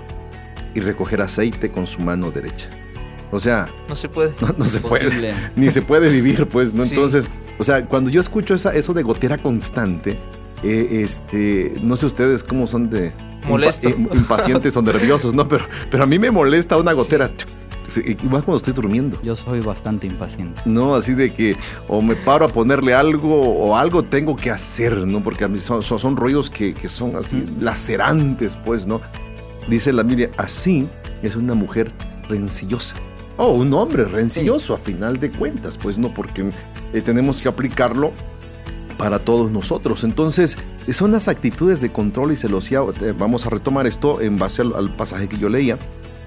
y recoger aceite con su mano derecha. O sea, No se puede. no, no se puede, ni se puede vivir, pues, ¿no? Sí. Entonces, o sea, cuando yo escucho esa, eso de gotera constante, eh, este, no sé ustedes cómo son de impa- Molesto. eh, impacientes o nerviosos, ¿no? Pero, pero a mí me molesta una gotera. Sí, Igual cuando estoy durmiendo. Yo soy bastante impaciente. No, así de que o me paro a ponerle algo o algo tengo que hacer, ¿no? Porque a mí son, son, son rollos que, que son así lacerantes, pues, ¿no? Dice la Biblia, así es una mujer rencillosa. O un hombre rencilloso, a final de cuentas, pues, ¿no? Porque eh, tenemos que aplicarlo para todos nosotros. Entonces, son las actitudes de control y celosía. Eh, Vamos a retomar esto en base al, pasaje que yo leía.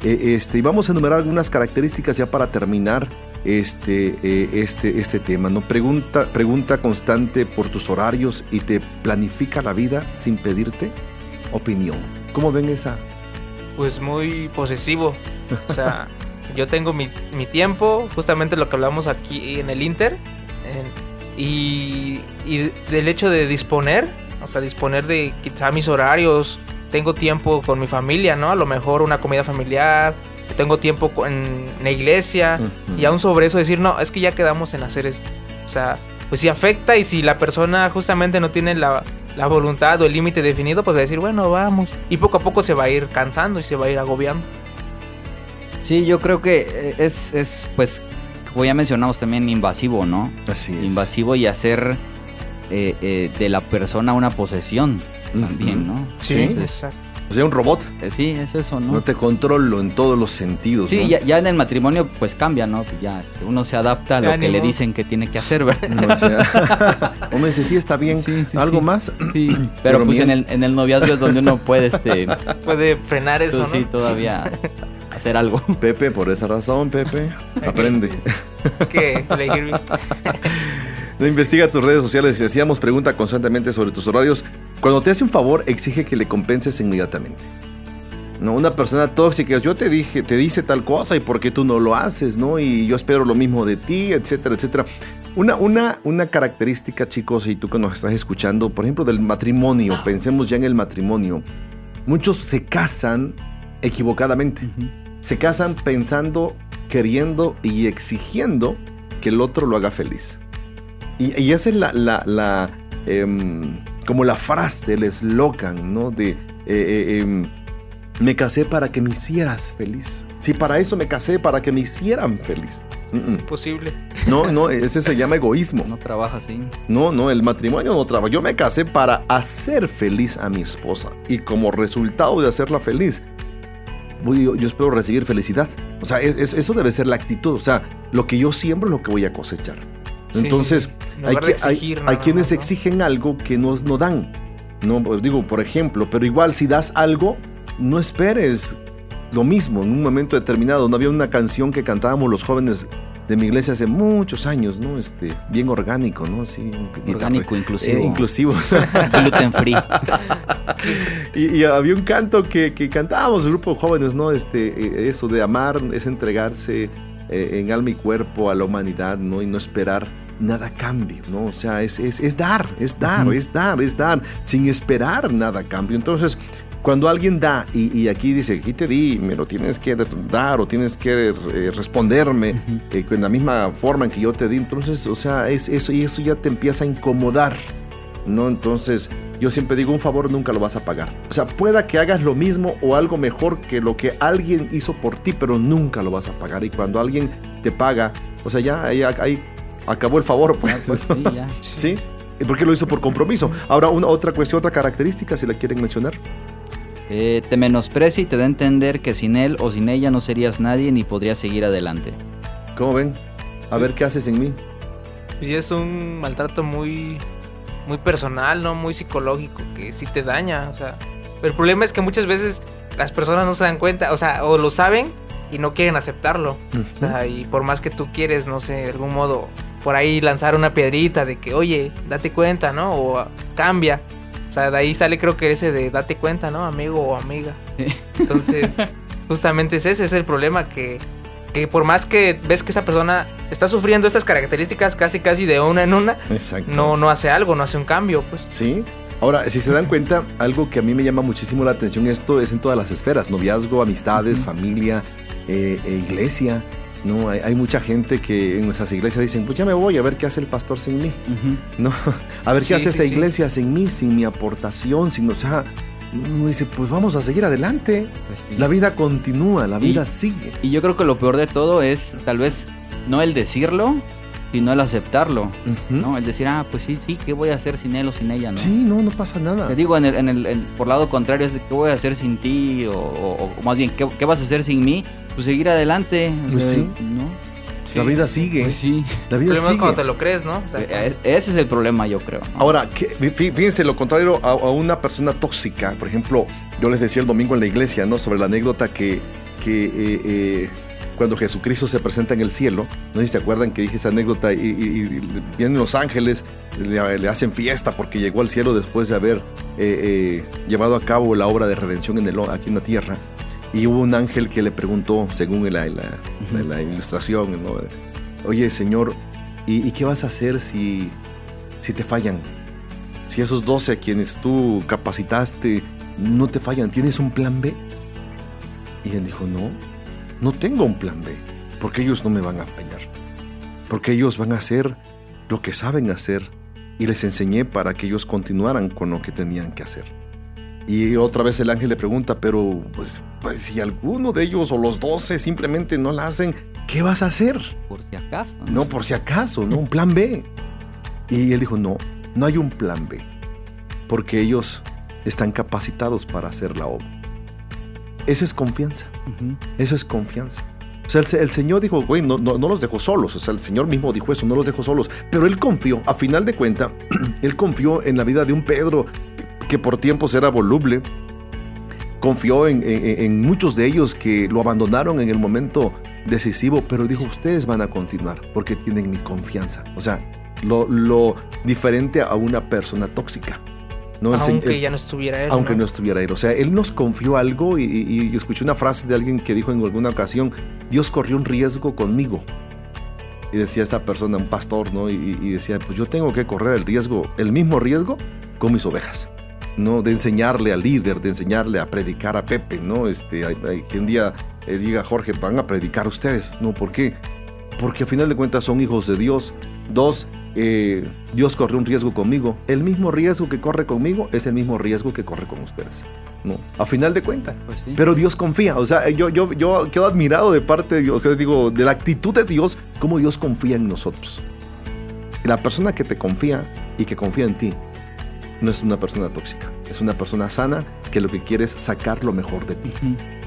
Eh, este, y vamos a enumerar algunas características ya para terminar este, este, este tema. ¿no? Pregunta, pregunta constante por tus horarios y te planifica la vida sin pedirte opinión. ¿Cómo ven esa? Pues muy posesivo. O sea, yo tengo mi, mi tiempo, justamente lo que hablamos aquí en el Inter. en- y, y del hecho de disponer, o sea, disponer de quizá mis horarios. Tengo tiempo con mi familia, ¿no? A lo mejor una comida familiar. Tengo tiempo en la iglesia. Ujú. Y aún sobre eso decir, no, es que ya quedamos en hacer esto. O sea, pues si afecta y si la persona justamente no tiene la, la voluntad o el límite definido, pues va a decir, bueno, vamos. Y poco a poco se va a ir cansando y se va a ir agobiando. Sí, yo creo que eh, es, es pues, como ya mencionamos también, invasivo, ¿no? Así es. Invasivo y hacer eh, eh, de la persona una posesión también, ¿no? Sí. Entonces, exacto. O sea, un robot. eh, sí, es eso, ¿no? No te controlo en todos los sentidos. Sí, ¿no? ya, ya en el matrimonio pues cambia, ¿no? Pues ya este, uno se adapta a lo que le dicen que tiene que hacer, ¿verdad? No, o sea, uno dice, sí, está bien. Sí, sí, ¿Algo sí. más? Sí, pero, Pero pues en el, en el noviazgo es donde uno puede, este, Puede frenar eso, pues, ¿no? sí, todavía hacer algo. Pepe, por esa razón, Pepe, aprende. Bien. No investiga tus redes sociales y hacíamos pregunta constantemente sobre tus horarios. Cuando te hace un favor, exige que le compenses inmediatamente. No, una persona tóxica, yo te dije, te dice tal cosa y por qué tú no lo haces, ¿no? Y yo espero lo mismo de ti, etcétera, etcétera. Una, una, una característica, chicos, y tú que nos estás escuchando, por ejemplo, del matrimonio, pensemos ya en el matrimonio. Muchos se casan equivocadamente. Se casan pensando, queriendo y exigiendo que el otro lo haga feliz. Y, y esa es la, la, la em, como la frase, el eslogan, ¿no? De, eh, eh, em, me casé para que me hicieras feliz. Si para eso me casé, para que me hicieran feliz. Mm, mm. Posible. No, no, ese se llama egoísmo. No trabaja así. No, no, el matrimonio no trabaja. Yo me casé para hacer feliz a mi esposa. Y como resultado de hacerla feliz, voy- yo, yo espero recibir felicidad. O sea, es- es- eso debe ser la actitud. O sea, lo que yo siembro es lo que voy a cosechar. Sí, Entonces, hay, hay- exigir hay nada quienes ¿no? exigen algo que nos no dan. No, digo, por ejemplo, pero igual si das algo, no esperes lo mismo en un momento determinado. No había una canción que cantábamos los jóvenes de mi iglesia hace muchos años, ¿no? Este, bien orgánico, ¿no? Sí, Orgánico, inclusivo. eh, inclusivo. Gluten free. y, y había un canto que, que cantábamos, el grupo de jóvenes, ¿no? Este, eh, eso de amar es entregarse eh, en alma y cuerpo a la humanidad, ¿no? Y no esperar nada cambio, ¿no? O sea, es, es, es dar, es dar, es dar, es dar, sin esperar nada cambio. Entonces, cuando alguien da y, y aquí dice, aquí te di, me lo tienes que dar o tienes que eh, responderme eh, con la misma forma en que yo te di, entonces, o sea, es eso y eso ya te empieza a incomodar, ¿no? Entonces, yo siempre digo, un favor nunca lo vas a pagar. O sea, pueda que hagas lo mismo o algo mejor que lo que alguien hizo por ti, pero nunca lo vas a pagar. Y cuando alguien te paga, o sea, ya ahí, ahí acabó el favor, pues. Pues sí, ya. ¿Sí? Porque lo hizo por compromiso. Ahora, una otra cuestión, otra característica, si la quieren mencionar. Eh, te menosprecia y te da a entender que sin él o sin ella no serías nadie ni podrías seguir adelante. ¿Cómo ven? A ver qué haces en mí. Y es un maltrato muy, muy personal, ¿no? Muy psicológico, que sí te daña, o sea. Pero el problema es que muchas veces las personas no se dan cuenta, o sea, o lo saben y no quieren aceptarlo. O sea, y por más que tú quieres, no sé, de algún modo, por ahí lanzar una piedrita de que, oye, date cuenta, ¿no? O cambia. O sea, de ahí sale creo que ese de date cuenta, ¿no? Amigo o amiga. Entonces, justamente es ese, es el problema que, que por más que ves que esa persona está sufriendo estas características casi casi de una en una, Exacto. no, no hace algo, no hace un cambio, pues. Sí. Ahora, si se dan cuenta, algo que a mí me llama muchísimo la atención, esto es en todas las esferas, noviazgo, amistades, familia, eh, eh, iglesia. No, hay, hay mucha gente que en nuestras iglesias dicen, pues ya me voy a ver qué hace el pastor sin mí. No, a ver Sí, qué hace sí, esa sí. iglesia sin mí, sin mi aportación, sin, o sea, uno dice, pues vamos a seguir adelante. Pues sí. La vida continúa, la Y- vida sigue. Y yo creo que lo peor de todo es tal vez no el decirlo, sino el aceptarlo. Ujú. ¿no? El decir, ah, pues sí, sí, ¿qué voy a hacer sin él o sin ella? ¿no? Sí, no, no pasa nada. Te digo, en el, en el, en- por lado contrario, es de, ¿qué voy a hacer sin ti? O, o- o más bien, ¿qué, qué vas a hacer sin mí? Pues seguir adelante. o Pues sea, sí. ¿no? La vida sigue. Pues sí. La El vida problema es sigue. cuando te lo crees, ¿no? O sea, cuando- Es- ese es el problema, yo creo. ¿no? Ahora, que- fí- fíjense lo contrario a, a una persona tóxica. Por ejemplo, yo les decía el domingo en la iglesia, ¿no? Sobre la anécdota que, que eh, eh, cuando Jesucristo se presenta en el cielo, no sé si se acuerdan que dije esa anécdota y, y- y vienen los ángeles, le, le hacen fiesta porque llegó al cielo después de haber eh, eh, llevado a cabo la obra de redención en el, aquí en la tierra. Y hubo un ángel que le preguntó, según la, la- la- la ilustración, ¿no? oye Señor, ¿y, y qué vas a hacer si, si te fallan? Si esos 12 a quienes tú capacitaste no te fallan, ¿tienes un plan B? Y él dijo, no, no tengo un plan B, porque ellos no me van a fallar, porque ellos van a hacer lo que saben hacer y les enseñé para que ellos continuaran con lo que tenían que hacer. Y otra vez el ángel le pregunta, pero pues, pues si alguno de ellos o los 12 simplemente no la hacen, ¿qué vas a hacer? Por si acaso. No, por si acaso, ¿no? Un plan B. Y él dijo, no, no hay un plan B. Porque ellos están capacitados para hacer la obra. Eso es confianza. Eso es confianza. O sea, el, el Señor dijo, güey, no, no, no los dejó solos. O sea, el Señor mismo dijo eso, no los dejó solos. Pero Él confió, a final de cuenta, Él confió en la vida de un Pedro que por tiempos era voluble. Confió en, en- en muchos de ellos que lo abandonaron en el momento decisivo, pero dijo, ustedes van a continuar porque tienen mi confianza. O sea, lo, lo diferente a una persona tóxica. ¿no? Aunque ya no estuviera él. aunque ¿no? no estuviera él. O sea, él nos confió algo y, y- y escuché una frase de alguien que dijo en alguna ocasión, Dios corrió un riesgo conmigo. Y decía esta persona, un pastor, ¿no? Y, y decía, pues yo tengo que correr el riesgo, el mismo riesgo con mis ovejas. ¿No? De enseñarle al líder, de enseñarle a predicar a Pepe, ¿no? Este, hay, hay que un día eh, diga, Jorge, van a predicar ustedes, ¿no? ¿Por qué? porque al final de cuentas son hijos de Dios. Dos, eh, Dios corre un riesgo conmigo. El mismo riesgo que corre conmigo es el mismo riesgo que corre con ustedes. ¿no? A final de cuentas. Pues sí. Pero Dios confía. O sea, yo, yo, yo quedo admirado de parte de Dios. O sea, digo, de la actitud de Dios, cómo Dios confía en nosotros. La persona que te confía y que confía en ti no es una persona tóxica. Es una persona sana que lo que quiere es sacar lo mejor de ti,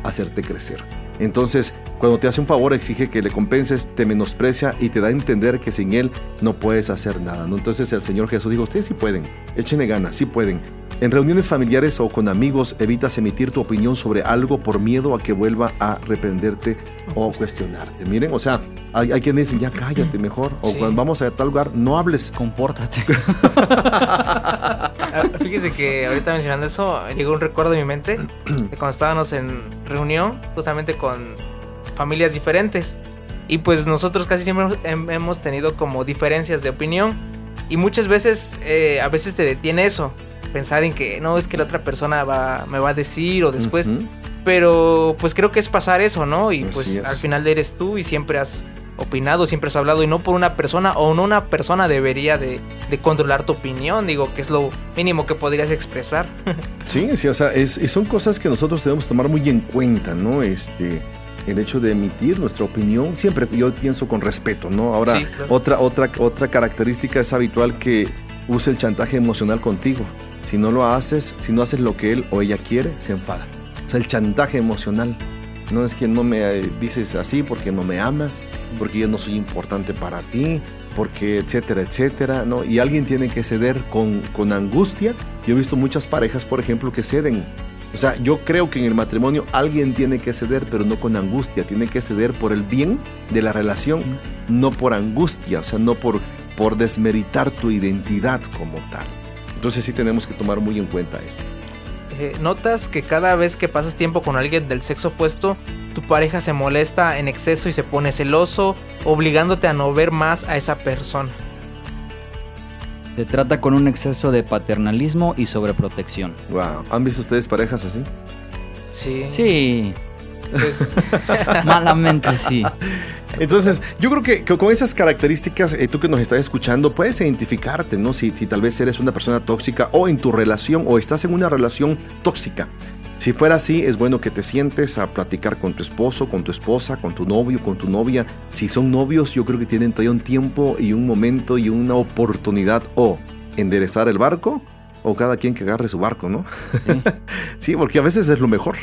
hacerte crecer. Entonces, cuando te hace un favor, exige que le compenses, te menosprecia y te da a entender que sin él no puedes hacer nada. ¿no? Entonces el Señor Jesús dijo, ustedes sí pueden, échenle ganas, sí pueden. En reuniones familiares o con amigos evitas emitir tu opinión sobre algo por miedo a que vuelva a reprenderte o cuestionarte. Miren, o sea, hay, hay quienes dicen, ya cállate mejor. O Sí. cuando vamos a tal lugar, no hables. Compórtate. Ah, Fíjese que ahorita mencionando eso, llegó un recuerdo en mi mente de cuando estábamos en reunión, justamente con familias diferentes. Y pues nosotros casi siempre hem- hemos tenido como diferencias de opinión. Y muchas veces, eh, a veces te detiene eso. Pensar en que no, es que la otra persona va, me va a decir o después. Pero pues creo que es pasar eso, ¿no? Y Así pues es. al final eres tú y siempre has opinado, siempre has hablado y no por una persona o no una persona debería de, de controlar tu opinión, digo que es lo mínimo que podrías expresar. Sí, sí, o sea, es, son cosas que nosotros debemos tomar muy en cuenta, ¿no? Este, el hecho de emitir nuestra opinión, siempre yo pienso con respeto, ¿no? Ahora, Sí, claro. otra, otra, otra característica es habitual que use el chantaje emocional contigo. Si no lo haces, si no haces lo que él o ella quiere, se enfada. O sea, el chantaje emocional. No es que no me eh, dices así porque no me amas, porque yo no soy importante para ti, porque etcétera, etcétera, ¿no? Y alguien tiene que ceder con, con angustia. Yo he visto muchas parejas, por ejemplo, que ceden. O sea, yo creo que en el matrimonio alguien tiene que ceder, pero no con angustia, tiene que ceder por el bien de la relación, no por angustia, o sea, no por, por desmeritar tu identidad como tal. Entonces sí tenemos que tomar muy en cuenta eso. Eh, Notas que cada vez que pasas tiempo con alguien del sexo opuesto, tu pareja se molesta en exceso y se pone celoso, obligándote a no ver más a esa persona. Se trata con un exceso de paternalismo y sobreprotección. Wow. ¿Han visto ustedes parejas así? Sí. Sí, pues, malamente sí. Entonces, yo creo que, que con esas características, eh, tú que nos estás escuchando, puedes identificarte, ¿no? Si, si tal vez eres una persona tóxica o en tu relación o estás en una relación tóxica. Si fuera así, es bueno que te sientes a platicar con tu esposo, con tu esposa, con tu novio, con tu novia. Si son novios, yo creo que tienen todavía un tiempo y un momento y una oportunidad o enderezar el barco o cada quien que agarre su barco, ¿no? Sí. Sí, porque a veces es lo mejor.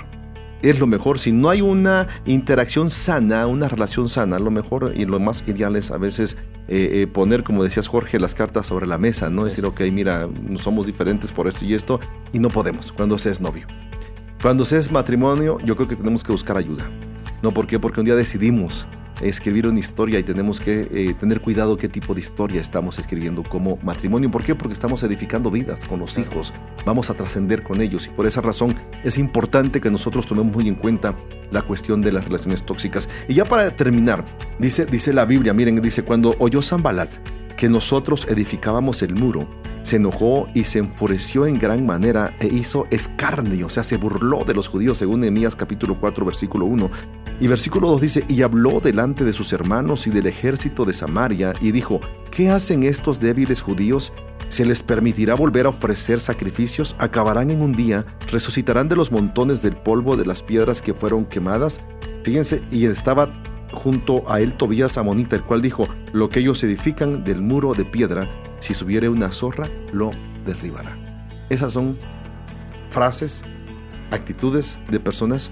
Es lo mejor. Si no hay una interacción sana, una relación sana, lo mejor y lo más ideal es a veces eh, eh, poner, como decías Jorge, las cartas sobre la mesa, ¿no? Decir, ok, mira, somos diferentes por esto y esto, y no podemos cuando se es novio. Cuando se es matrimonio, yo creo que tenemos que buscar ayuda. ¿No? ¿Por qué? Porque un día decidimos escribir una historia y tenemos que eh, tener cuidado qué tipo de historia estamos escribiendo como matrimonio. ¿Por qué? Porque estamos edificando vidas con los hijos. Vamos a trascender con ellos y por esa razón es importante que nosotros tomemos muy en cuenta la cuestión de las relaciones tóxicas. Y ya para terminar, dice, dice la Biblia, miren, dice, cuando oyó Zambalat que nosotros edificábamos el muro, se enojó y se enfureció en gran manera e hizo escarnio, o sea, se burló de los judíos, según Nehemías capítulo 4, versículo 1. Y versículo 2 dice, y habló delante de sus hermanos y del ejército de Samaria, y dijo, ¿qué hacen estos débiles judíos? ¿Se les permitirá volver a ofrecer sacrificios? ¿Acabarán en un día? ¿Resucitarán de los montones del polvo de las piedras que fueron quemadas? Fíjense, y estaba junto a él Tobías Amonita, el cual dijo, lo que ellos edifican del muro de piedra, si subiere una zorra, lo derribará. Esas son frases, actitudes de personas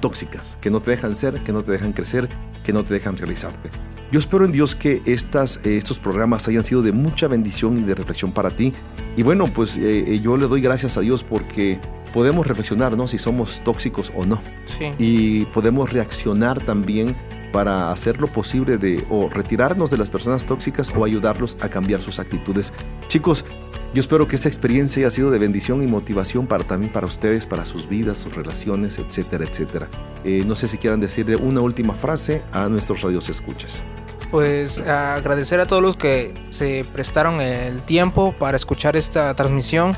tóxicas, que no te dejan ser, que no te dejan crecer, que no te dejan realizarte. Yo espero en Dios que estas, eh, estos programas hayan sido de mucha bendición y de reflexión para ti. Y bueno, pues eh, eh, yo le doy gracias a Dios porque podemos reflexionar, ¿no? Si somos tóxicos o no sí. y podemos reaccionar también para hacer lo posible de o retirarnos de las personas tóxicas o ayudarlos a cambiar sus actitudes. Chicos, yo espero que esta experiencia haya sido de bendición y motivación para también para ustedes, para sus vidas, sus relaciones, etcétera, etcétera. Eh, no sé si quieran decirle una última frase a nuestros radios escuchas. Pues agradecer a todos los que se prestaron el tiempo para escuchar esta transmisión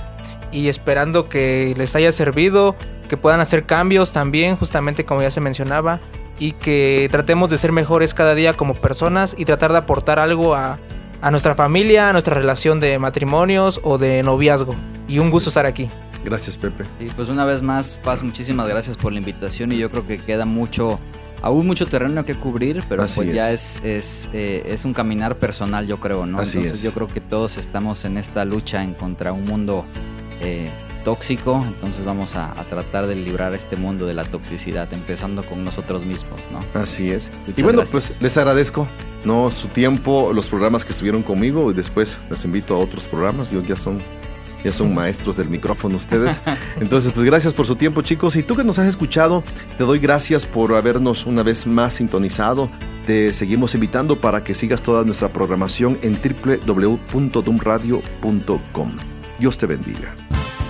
y esperando que les haya servido, que puedan hacer cambios también, justamente como ya se mencionaba, y que tratemos de ser mejores cada día como personas y tratar de aportar algo a, a nuestra familia, a nuestra relación de matrimonios o de noviazgo. Y un gusto estar aquí. Gracias, Pepe. Sí, pues una vez más, Paz, muchísimas gracias por la invitación y yo creo que queda mucho, aún mucho terreno que cubrir, pero Así pues ya es. es, es, eh, es un caminar personal, yo creo, ¿no? Así Entonces es. yo creo que todos estamos en esta lucha en contra un mundo eh, tóxico, entonces vamos a, a tratar de librar este mundo de la toxicidad, empezando con nosotros mismos, ¿no? Así es. Muchas y bueno, gracias. pues les agradezco no su tiempo, los programas que estuvieron conmigo y después los invito a otros programas. Yo ya son ya son maestros del micrófono ustedes. Entonces, pues gracias por su tiempo, chicos. Y tú que nos has escuchado, te doy gracias por habernos una vez más sintonizado. Te seguimos invitando para que sigas toda nuestra programación en www.dumradio.com. Dios te bendiga.